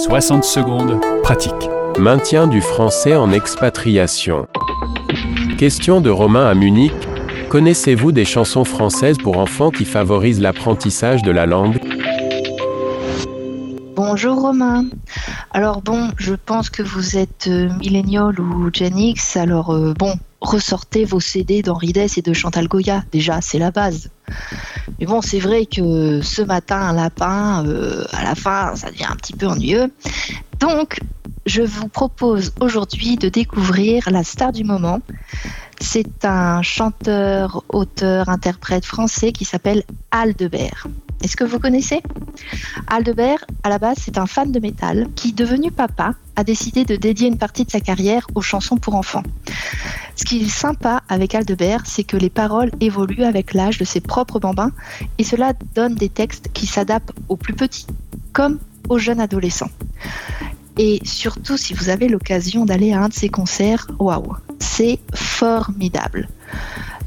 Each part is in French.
60 secondes, pratique. Maintien du français en expatriation. Question de Romain à Munich. Connaissez-vous des chansons françaises pour enfants qui favorisent l'apprentissage de la langue? Bonjour Romain. Alors bon, je pense que vous êtes euh, millénial ou Gen X, alors euh, bon, ressortez vos CD d'Henri Dess et de Chantal Goya, déjà, c'est la base. Mais bon, c'est vrai que ce matin, un lapin, euh, à la fin, ça devient un petit peu ennuyeux. Donc, je vous propose aujourd'hui de découvrir la star du moment. C'est un chanteur, auteur, interprète français qui s'appelle Aldebert. Est-ce que vous connaissez? Aldebert, à la base, c'est un fan de métal qui, devenu papa, a décidé de dédier une partie de sa carrière aux chansons pour enfants. Ce qui est sympa avec Aldebert, c'est que les paroles évoluent avec l'âge de ses propres bambins et cela donne des textes qui s'adaptent aux plus petits comme aux jeunes adolescents. Et surtout, si vous avez l'occasion d'aller à un de ses concerts, waouh, c'est formidable.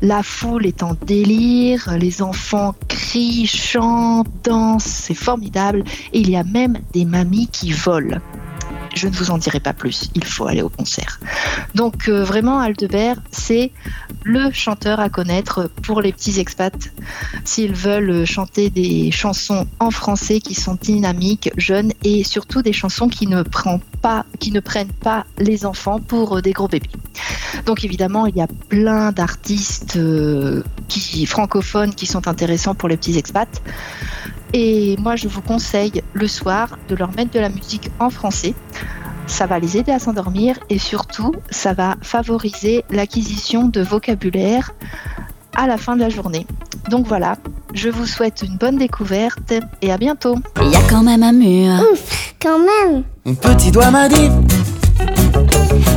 La foule est en délire, les enfants crient, chantent, dansent, c'est formidable. Et il y a même des mamies qui volent je ne vous en dirai pas plus, il faut aller au concert. Donc euh, vraiment, Aldebert, c'est le chanteur à connaître pour les petits expats s'ils veulent chanter des chansons en français qui sont dynamiques, jeunes et surtout des chansons qui ne, pas, qui ne prennent pas les enfants pour des gros bébés. Donc évidemment, il y a plein d'artistes euh, qui, francophones qui sont intéressants pour les petits expats. Et moi, je vous conseille le soir de leur mettre de la musique en français. Ça va les aider à s'endormir et surtout, ça va favoriser l'acquisition de vocabulaire à la fin de la journée. Donc voilà, je vous souhaite une bonne découverte et à bientôt. Il y a quand même un mur. Ouf, quand même. Mon petit doigt m'a dit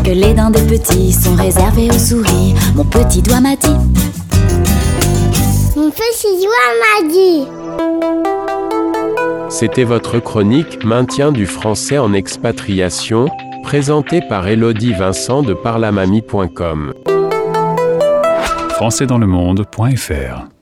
que les dents des petits sont réservées aux souris. Mon petit doigt m'a dit. Mon petit doigt m'a dit. C'était votre chronique Maintien du français en expatriation, présentée par Elodie Vincent de parlamamie.com. françaisdanslemonde.fr